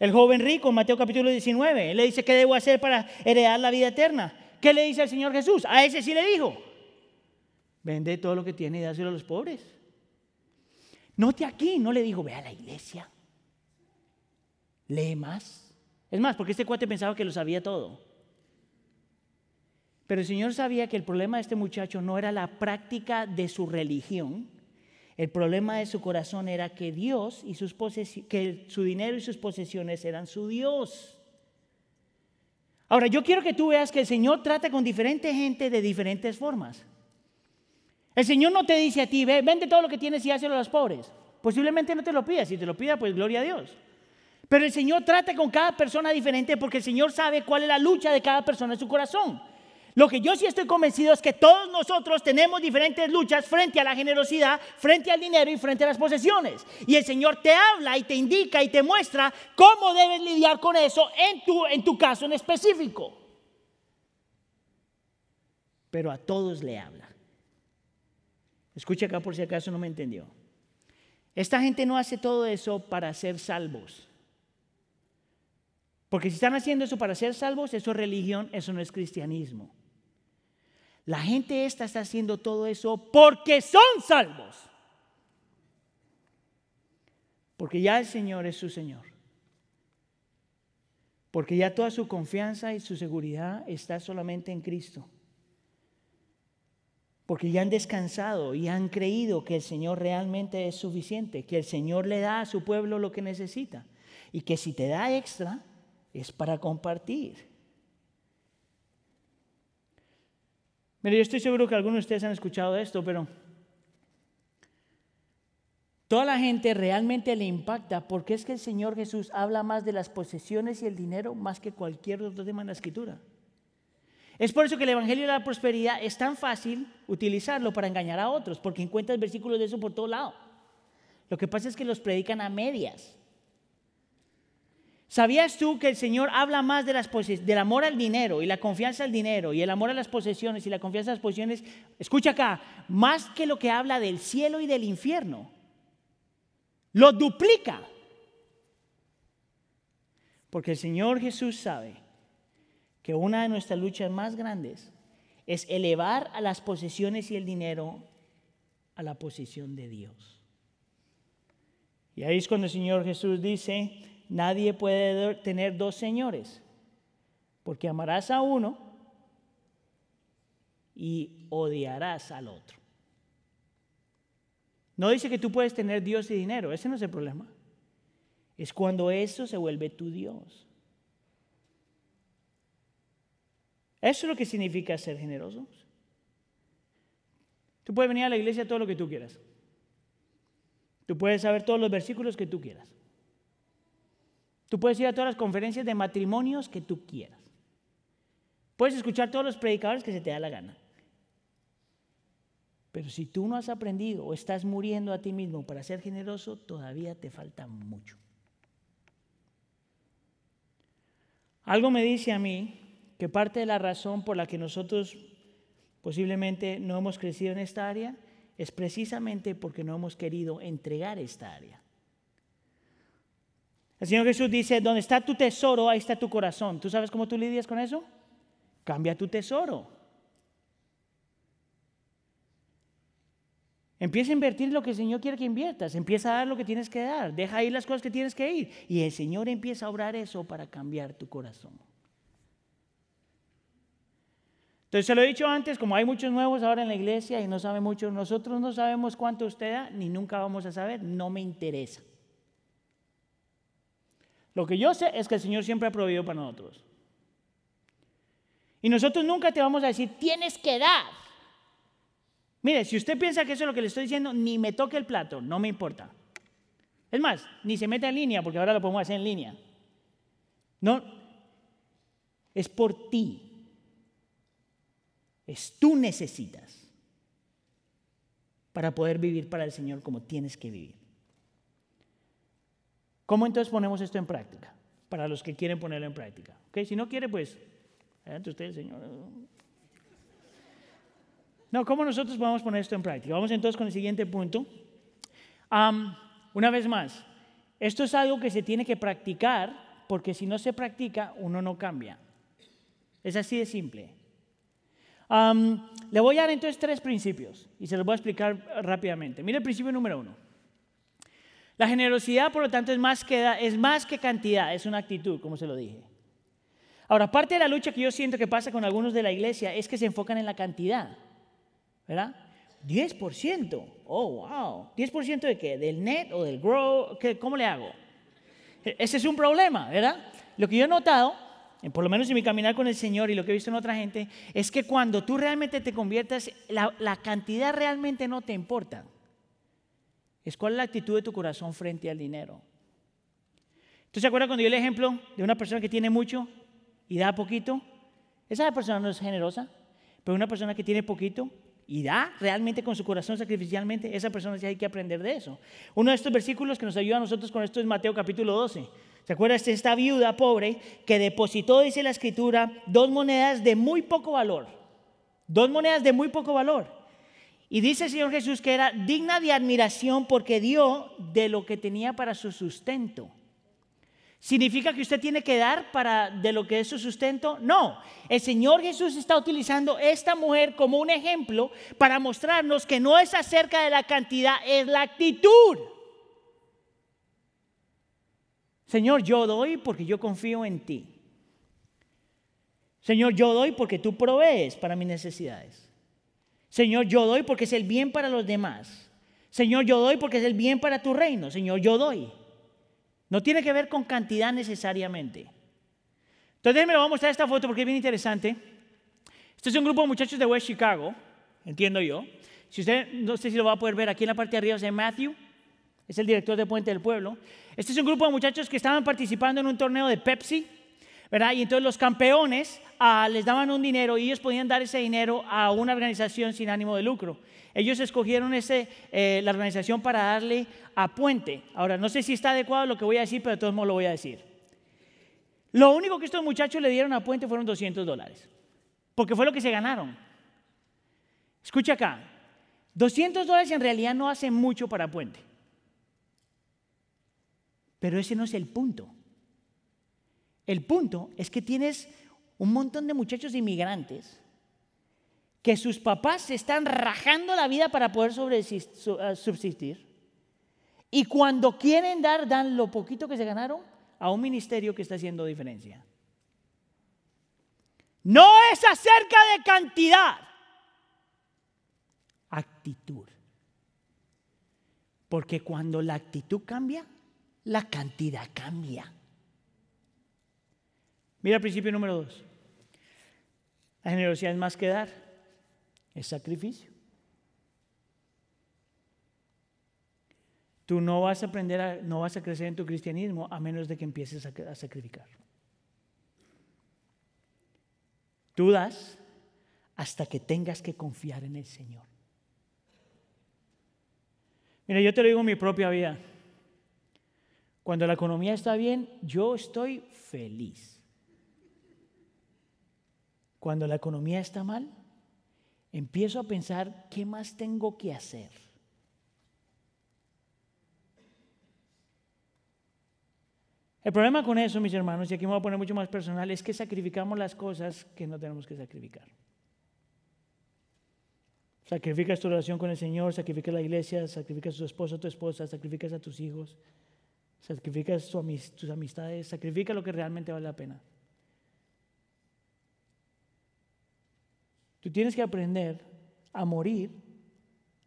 El joven rico, Mateo capítulo 19, él le dice, ¿qué debo hacer para heredar la vida eterna? ¿Qué le dice el Señor Jesús? A ese sí le dijo, vende todo lo que tiene y dáselo a los pobres. Note aquí, no le dijo, ve a la iglesia, lee más. Es más, porque este cuate pensaba que lo sabía todo. Pero el Señor sabía que el problema de este muchacho no era la práctica de su religión, el problema de su corazón era que Dios y sus que su dinero y sus posesiones eran su Dios. Ahora, yo quiero que tú veas que el Señor trata con diferente gente de diferentes formas. El Señor no te dice a ti, ve, vende todo lo que tienes y hazlo a los pobres. Posiblemente no te lo pida. Si te lo pida, pues gloria a Dios. Pero el Señor trata con cada persona diferente porque el Señor sabe cuál es la lucha de cada persona en su corazón. Lo que yo sí estoy convencido es que todos nosotros tenemos diferentes luchas frente a la generosidad, frente al dinero y frente a las posesiones. Y el Señor te habla y te indica y te muestra cómo debes lidiar con eso en tu, en tu caso en específico. Pero a todos le habla. Escucha acá por si acaso no me entendió. Esta gente no hace todo eso para ser salvos. Porque si están haciendo eso para ser salvos, eso es religión, eso no es cristianismo. La gente esta está haciendo todo eso porque son salvos. Porque ya el Señor es su Señor. Porque ya toda su confianza y su seguridad está solamente en Cristo. Porque ya han descansado y han creído que el Señor realmente es suficiente, que el Señor le da a su pueblo lo que necesita y que si te da extra es para compartir. Mire, yo estoy seguro que algunos de ustedes han escuchado esto, pero toda la gente realmente le impacta porque es que el Señor Jesús habla más de las posesiones y el dinero más que cualquier otro tema en la escritura. Es por eso que el Evangelio de la Prosperidad es tan fácil utilizarlo para engañar a otros, porque encuentras versículos de eso por todo lado. Lo que pasa es que los predican a medias. ¿Sabías tú que el Señor habla más de las del amor al dinero y la confianza al dinero y el amor a las posesiones y la confianza a las posesiones? Escucha acá, más que lo que habla del cielo y del infierno. Lo duplica. Porque el Señor Jesús sabe que una de nuestras luchas más grandes es elevar a las posesiones y el dinero a la posición de Dios. Y ahí es cuando el Señor Jesús dice, Nadie puede tener dos señores, porque amarás a uno y odiarás al otro. No dice que tú puedes tener Dios y dinero, ese no es el problema. Es cuando eso se vuelve tu Dios. Eso es lo que significa ser generosos. Tú puedes venir a la iglesia todo lo que tú quieras. Tú puedes saber todos los versículos que tú quieras. Tú puedes ir a todas las conferencias de matrimonios que tú quieras. Puedes escuchar todos los predicadores que se te da la gana. Pero si tú no has aprendido o estás muriendo a ti mismo para ser generoso, todavía te falta mucho. Algo me dice a mí que parte de la razón por la que nosotros posiblemente no hemos crecido en esta área es precisamente porque no hemos querido entregar esta área. El Señor Jesús dice, donde está tu tesoro, ahí está tu corazón. ¿Tú sabes cómo tú lidias con eso? Cambia tu tesoro. Empieza a invertir lo que el Señor quiere que inviertas. Empieza a dar lo que tienes que dar. Deja ir las cosas que tienes que ir. Y el Señor empieza a obrar eso para cambiar tu corazón. Entonces, se lo he dicho antes, como hay muchos nuevos ahora en la iglesia y no saben mucho, nosotros no sabemos cuánto usted da, ni nunca vamos a saber, no me interesa. Lo que yo sé es que el Señor siempre ha proveído para nosotros. Y nosotros nunca te vamos a decir, tienes que dar. Mire, si usted piensa que eso es lo que le estoy diciendo, ni me toque el plato, no me importa. Es más, ni se meta en línea, porque ahora lo podemos hacer en línea. No, es por ti. Es tú necesitas para poder vivir para el Señor como tienes que vivir. ¿Cómo entonces ponemos esto en práctica? Para los que quieren ponerlo en práctica. ¿Okay? Si no quiere, pues, adelante usted, Señor. No, ¿cómo nosotros podemos poner esto en práctica? Vamos entonces con el siguiente punto. una vez más, esto es algo que se tiene que practicar porque si no se practica, uno no cambia. Es así de simple. le voy a dar entonces tres principios y se los voy a explicar rápidamente. Mire el principio número uno. La generosidad, por lo tanto, es más, que, es más que cantidad, es una actitud, como se lo dije. Ahora, parte de la lucha que yo siento que pasa con algunos de la iglesia es que se enfocan en la cantidad, ¿verdad? 10%, oh, wow. ¿10% de qué? ¿Del net o del grow? ¿Cómo le hago? E, ese es un problema, ¿verdad? Lo que yo he notado por lo menos en mi caminar con el Señor y lo que he visto en otra gente, es que cuando tú realmente te conviertas, la, la cantidad realmente no te importa. Es cuál es la actitud de tu corazón frente al dinero. ¿Tú se acuerdas cuando yo el ejemplo de una persona que tiene mucho y da poquito? Esa persona no es generosa, pero una persona que tiene poquito y da realmente con su corazón sacrificialmente, esa persona sí hay que aprender de eso. Uno de estos versículos que nos ayuda a nosotros con esto es Mateo capítulo 12. ¿Se acuerdan de esta viuda pobre que depositó, dice la escritura, dos monedas de muy poco valor? Dos monedas de muy poco valor. Y dice el Señor Jesús que era digna de admiración porque dio de lo que tenía para su sustento. ¿Significa que usted tiene que dar para de lo que es su sustento? No. El Señor Jesús está utilizando esta mujer como un ejemplo para mostrarnos que no es acerca de la cantidad, es la actitud. Señor, yo doy porque yo confío en ti. Señor, yo doy porque tú provees para mis necesidades. Señor, yo doy porque es el bien para los demás. Señor, yo doy porque es el bien para tu reino. Señor, yo doy. No tiene que ver con cantidad necesariamente. Entonces me lo voy a mostrar esta foto porque es bien interesante. Este es un grupo de muchachos de West Chicago, entiendo yo. Si usted, no sé si lo va a poder ver aquí en la parte de arriba, es Matthew, es el director de Puente del Pueblo. Este es un grupo de muchachos que estaban participando en un torneo de Pepsi, Y entonces los campeones ah, les daban un dinero y ellos podían dar ese dinero a una organización sin ánimo de lucro. Ellos escogieron eh, la organización para darle a Puente. Ahora, no sé si está adecuado lo que voy a decir, pero de todos modos lo voy a decir. Lo único que estos muchachos le dieron a Puente fueron 200 dólares, porque fue lo que se ganaron. Escucha acá, 200 dólares en realidad no hacen mucho para Puente, pero ese no es el punto. El punto es que tienes un montón de muchachos inmigrantes que sus papás se están rajando la vida para poder eh, subsistir. Y cuando quieren dar, dan lo poquito que se ganaron a un ministerio que está haciendo diferencia. No es acerca de cantidad, actitud. Porque cuando la actitud cambia, la cantidad cambia. Mira el principio número dos. La generosidad es más que dar es sacrificio. Tú no vas a aprender, a, no vas a crecer en tu cristianismo a menos de que empieces a, sacrificar. Tú das hasta que tengas que confiar en el Señor. Mira, yo te lo digo en mi propia vida. Cuando la economía está bien, yo estoy feliz. Cuando la economía está mal, empiezo a pensar, ¿qué más tengo que hacer? El problema con eso, mis hermanos, y aquí me voy a poner mucho más personal, es que sacrificamos las cosas que no tenemos que sacrificar. Sacrificas tu relación con el Señor, sacrificas la iglesia, sacrificas a tu esposo, a tu esposa, sacrificas a tus hijos, sacrificas tus amistades, sacrifica lo que realmente vale la pena. Tú tienes que aprender a morir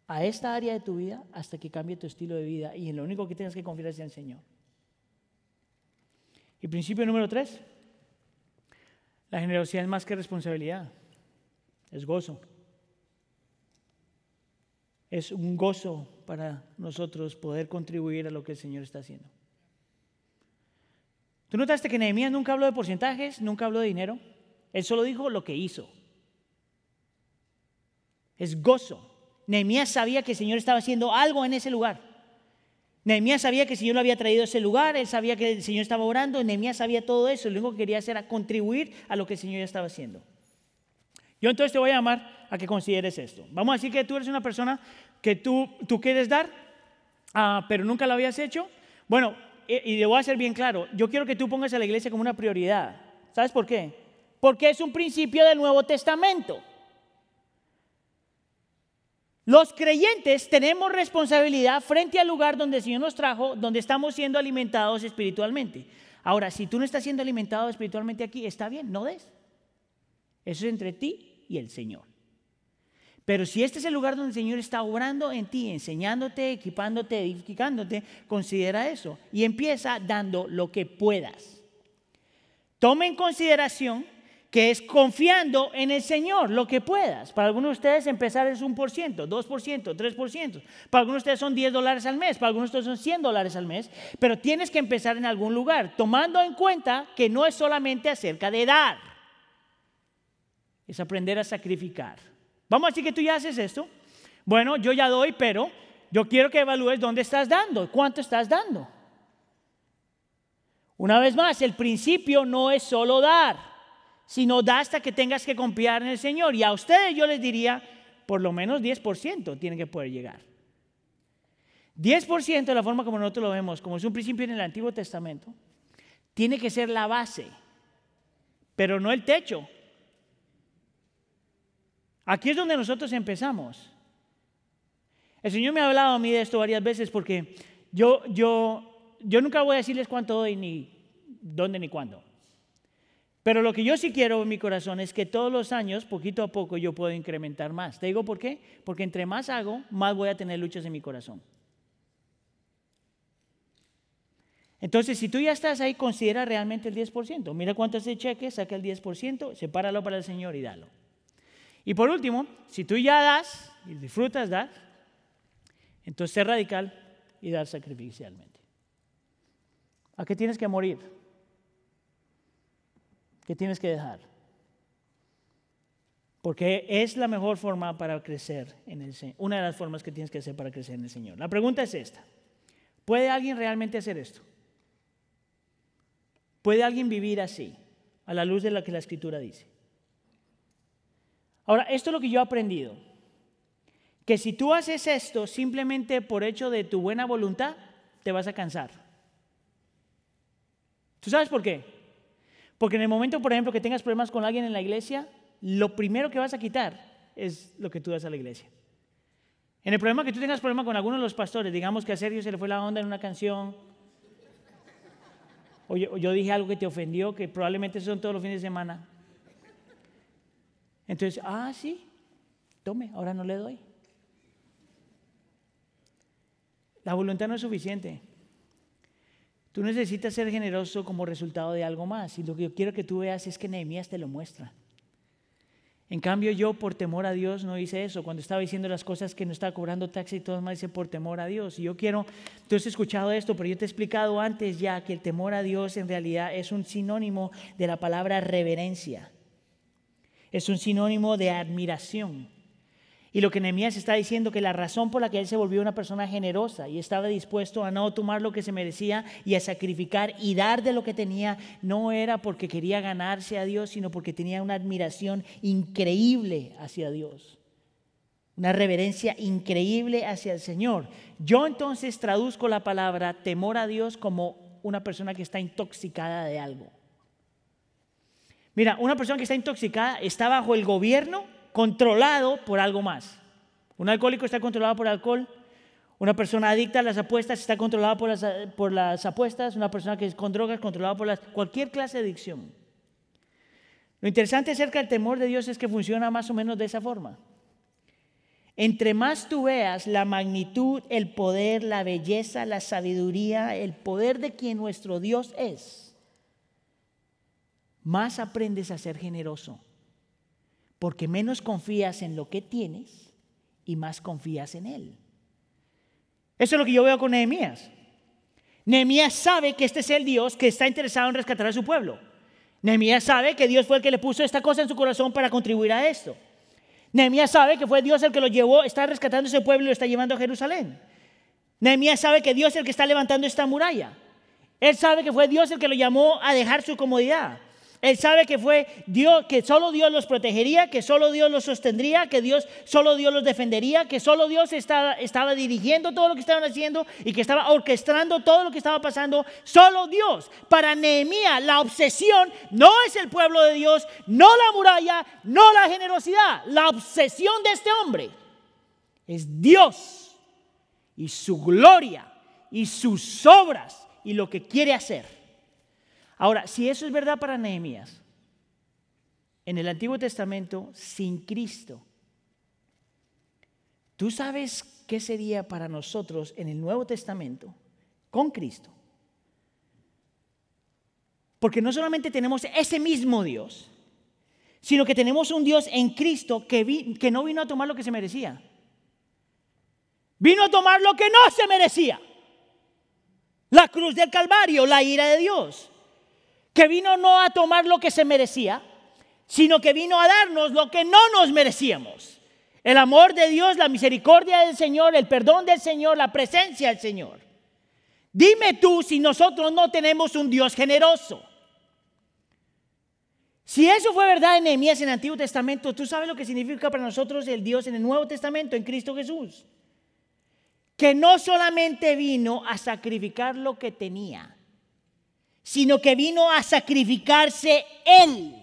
a esta área de tu vida hasta que cambie tu estilo de vida y en lo único que tienes que confiar es en el Señor. Y principio número tres, la generosidad es más que responsabilidad, es gozo. Es un gozo para nosotros poder contribuir a lo que el Señor está haciendo. ¿Tú notaste que Nehemías nunca habló de porcentajes, nunca habló de dinero? Él solo dijo lo que hizo es gozo. Nehemías sabía que el Señor estaba haciendo algo en ese lugar. Nehemías sabía que el Señor lo había traído a ese lugar, él sabía que el Señor estaba orando, Nehemías sabía todo eso, lo único que quería hacer era contribuir a lo que el Señor ya estaba haciendo. Yo entonces te voy a llamar a que consideres esto. Vamos a decir que tú eres una persona que tú, tú quieres dar, ah, pero nunca lo habías hecho. Bueno, y, y le voy a hacer bien claro, yo quiero que tú pongas a la iglesia como una prioridad. ¿Sabes por qué? Porque es un principio del Nuevo Testamento. Los creyentes tenemos responsabilidad frente al lugar donde el Señor nos trajo, donde estamos siendo alimentados espiritualmente. Ahora, si tú no estás siendo alimentado espiritualmente aquí, está bien, no des. Eso es entre ti y el Señor. Pero si este es el lugar donde el Señor está obrando en ti, enseñándote, equipándote, edificándote, considera eso y empieza dando lo que puedas. tome en consideración que es confiando en el Señor lo que puedas. Para algunos de ustedes empezar es un por ciento, dos por ciento, tres por ciento. Para algunos de ustedes son 10 dólares al mes, para algunos de ustedes son 100 dólares al mes, pero tienes que empezar en algún lugar, tomando en cuenta que no es solamente acerca de dar, es aprender a sacrificar. Vamos a decir que tú ya haces esto. Bueno, yo ya doy, pero yo quiero que evalúes dónde estás dando, cuánto estás dando. Una vez más, el principio no es solo dar sino da hasta que tengas que confiar en el Señor. Y a ustedes yo les diría, por lo menos 10% tienen que poder llegar. 10% de la forma como nosotros lo vemos, como es un principio en el Antiguo Testamento, tiene que ser la base, pero no el techo. Aquí es donde nosotros empezamos. El Señor me ha hablado a mí de esto varias veces porque yo, yo, yo nunca voy a decirles cuánto doy, ni dónde, ni cuándo. Pero lo que yo sí quiero en mi corazón es que todos los años, poquito a poco, yo puedo incrementar más. ¿Te digo por qué? Porque entre más hago, más voy a tener luchas en mi corazón. Entonces, si tú ya estás ahí, considera realmente el 10%. Mira cuánto es el cheque, saca el 10%, sepáralo para el Señor y dalo. Y por último, si tú ya das y disfrutas dar, entonces sé radical y dar sacrificialmente. ¿A qué tienes que morir? Que tienes que dejar. Porque es la mejor forma para crecer en el Señor. Una de las formas que tienes que hacer para crecer en el Señor. La pregunta es esta. ¿Puede alguien realmente hacer esto? ¿Puede alguien vivir así, a la luz de lo que la Escritura dice? Ahora, esto es lo que yo he aprendido. Que si tú haces esto simplemente por hecho de tu buena voluntad, te vas a cansar. ¿Tú sabes por qué? Porque en el momento, por ejemplo, que tengas problemas con alguien en la iglesia, lo primero que vas a quitar es lo que tú das a la iglesia. En el problema que tú tengas problema con alguno de los pastores, digamos que a Sergio se le fue la onda en una canción, o yo, dije algo que te ofendió, que probablemente son todos los fines de semana. Entonces, ah, sí, tome, ahora no le doy. La voluntad no es suficiente. Tú necesitas ser generoso como resultado de algo más. Y lo que yo quiero que tú veas es que Nehemías te lo muestra. En cambio, yo por temor a Dios no hice eso. Cuando estaba diciendo las cosas que no estaba cobrando taxi y todo más, dice por temor a Dios. Y yo quiero, tú has escuchado esto, pero yo te he explicado antes ya que el temor a Dios en realidad es un sinónimo de la palabra reverencia. Es un sinónimo de admiración. Y lo que Nehemías está diciendo que la razón por la que él se volvió una persona generosa y estaba dispuesto a no tomar lo que se merecía y a sacrificar y dar de lo que tenía no era porque quería ganarse a Dios, sino porque tenía una admiración increíble hacia Dios. Una reverencia increíble hacia el Señor. Yo entonces traduzco la palabra temor a Dios como una persona que está intoxicada de algo. Mira, una persona que está intoxicada está bajo el gobierno controlado por algo más. Un alcohólico está controlado por alcohol, una persona adicta a las apuestas está controlada por las, por las apuestas, una persona que es con drogas controlada por las, cualquier clase de adicción. Lo interesante acerca del temor de Dios es que funciona más o menos de esa forma. Entre más tú veas la magnitud, el poder, la belleza, la sabiduría, el poder de quien nuestro Dios es, más aprendes a ser generoso porque menos confías en lo que tienes y más confías en Él. Eso es lo que yo veo con Nehemías. Nehemías sabe que este es el Dios que está interesado en rescatar a su pueblo. Nehemías sabe que Dios fue el que le puso esta cosa en su corazón para contribuir a esto. Nehemías sabe que fue Dios el que lo llevó, está rescatando ese pueblo y lo está llevando a Jerusalén. Nehemías sabe que Dios es el que está levantando esta muralla. Él sabe que fue Dios el que lo llamó a dejar su comodidad. Él sabe que fue Dios, que solo Dios los protegería, que solo Dios los sostendría, que Dios, solo Dios los defendería, que solo Dios estaba, dirigiendo todo lo que estaban haciendo y que estaba orquestando todo lo que estaba pasando. Solo Dios. Para Nehemías, la obsesión no es el pueblo de Dios, no la muralla, no la generosidad. La obsesión de este hombre es Dios y su gloria y sus obras y lo que quiere hacer. Ahora, si eso es verdad para Nehemías, en el Antiguo Testamento, sin Cristo, ¿tú sabes qué sería para nosotros en el Nuevo Testamento, con Cristo? Porque no solamente tenemos ese mismo Dios, sino que tenemos un Dios en Cristo que, que no vino a tomar lo que se merecía. Vino a tomar lo que no se merecía. La cruz del Calvario, la ira de Dios. Que vino no a tomar lo que se merecía, sino que vino a darnos lo que no nos merecíamos. El amor de Dios, la misericordia del Señor, el perdón del Señor, la presencia del Señor. Dime tú si nosotros no tenemos un Dios generoso. Si eso fue verdad en Nehemías en el Antiguo Testamento, tú sabes lo que significa para nosotros el Dios en el Nuevo Testamento, en Cristo Jesús. Que no solamente vino a sacrificar lo que tenía, sino que vino a sacrificarse Él.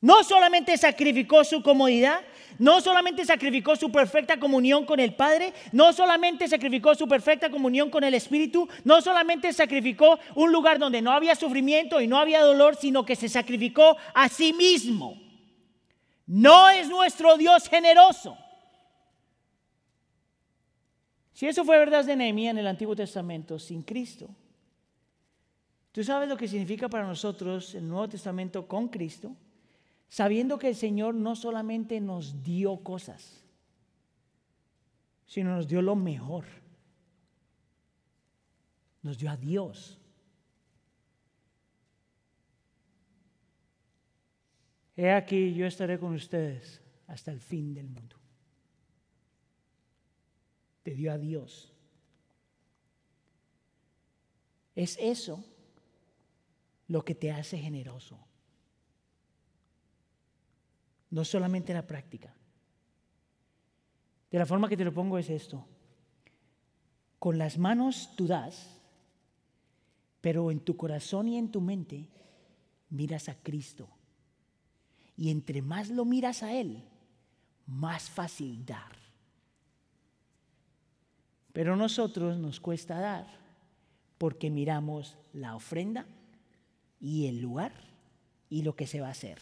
No solamente sacrificó su comodidad, no solamente sacrificó su perfecta comunión con el Padre, no solamente sacrificó su perfecta comunión con el Espíritu, no solamente sacrificó un lugar donde no había sufrimiento y no había dolor, sino que se sacrificó a sí mismo. No es nuestro Dios generoso. Si eso fue verdad de Nehemías en el Antiguo Testamento, sin Cristo, ¿tú sabes lo que significa para nosotros el Nuevo Testamento con Cristo? sabiendo que el Señor no solamente nos dio cosas, sino nos dio lo mejor. Nos dio a Dios. He aquí, yo estaré con ustedes hasta el fin del mundo. Te dio a Dios. Es eso lo que te hace generoso no solamente la práctica. De la forma que te lo pongo es esto. Con las manos tú das, pero en tu corazón y en tu mente miras a Cristo. Y entre más lo miras a Él, más fácil dar. Pero a nosotros nos cuesta dar porque miramos la ofrenda y el lugar y lo que se va a hacer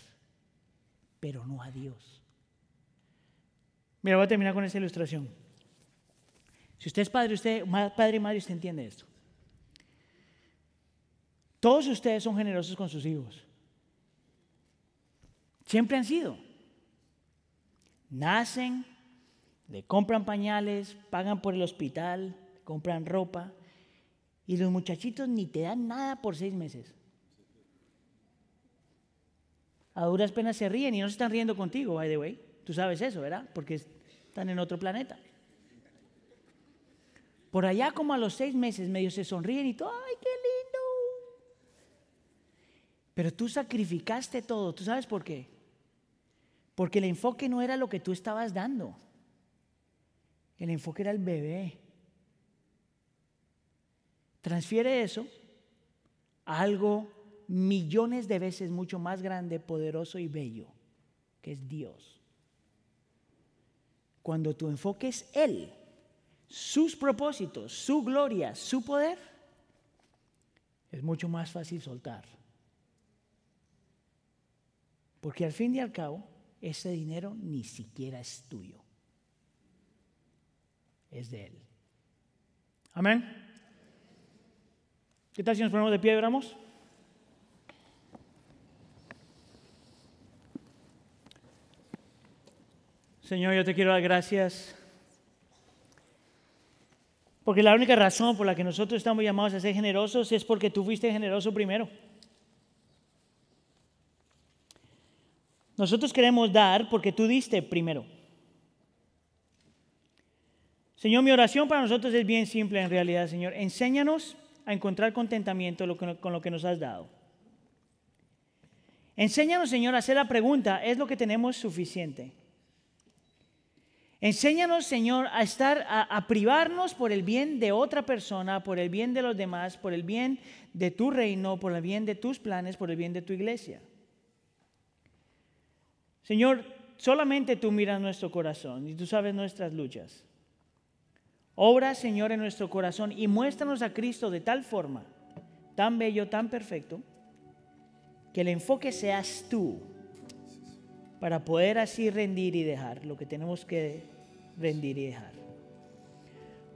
pero no a Dios. Mira, voy a terminar con esta ilustración. Si usted es padre, usted, padre y madre, usted entiende esto. Todos ustedes son generosos con sus hijos. Siempre han sido. Nacen, le compran pañales, pagan por el hospital, compran ropa, y los muchachitos ni te dan nada por seis meses a duras penas se ríen y no se están riendo contigo, by the way. Tú sabes eso, ¿verdad? Porque están en otro planeta. Por allá como a los seis meses medio se sonríen y todo, ¡ay, qué lindo! Pero tú sacrificaste todo, ¿tú sabes por qué? Porque el enfoque no era lo que tú estabas dando. El enfoque era el bebé. Transfiere eso a algo millones de veces mucho más grande, poderoso y bello, que es Dios. Cuando tu enfoque es Él, sus propósitos, su gloria, su poder, es mucho más fácil soltar. Porque al fin y al cabo, ese dinero ni siquiera es tuyo. Es de Él. Amén. ¿Qué tal si nos ponemos de pie y oramos? Señor, yo te quiero dar gracias. Porque la única razón por la que nosotros estamos llamados a ser generosos es porque tú fuiste generoso primero. Nosotros queremos dar porque tú diste primero. Señor, mi oración para nosotros es bien simple en realidad, Señor. Enséñanos a encontrar contentamiento con lo que nos has dado. Enséñanos, Señor, a hacer la pregunta, ¿es lo que tenemos suficiente? Enséñanos, Señor, a estar, a, privarnos por el bien de otra persona, por el bien de los demás, por el bien de tu reino, por el bien de tus planes, por el bien de tu iglesia. Señor, solamente tú miras nuestro corazón y tú sabes nuestras luchas. Obra, Señor, en nuestro corazón y muéstranos a Cristo de tal forma, tan bello, tan perfecto, que el enfoque seas tú para poder así rendir y dejar lo que tenemos que rendir y dejar.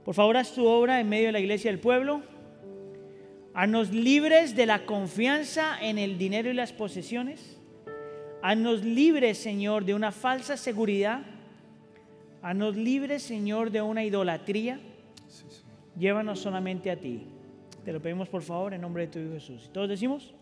Por favor, haz tu obra en medio de la iglesia del pueblo. Haznos libres de la confianza en el dinero y las posesiones. Haznos libres, Señor, de una falsa seguridad. Haznos libres, Señor, de una idolatría. Llévanos solamente a ti. Te lo pedimos por favor en nombre de tu Hijo Jesús. Todos decimos.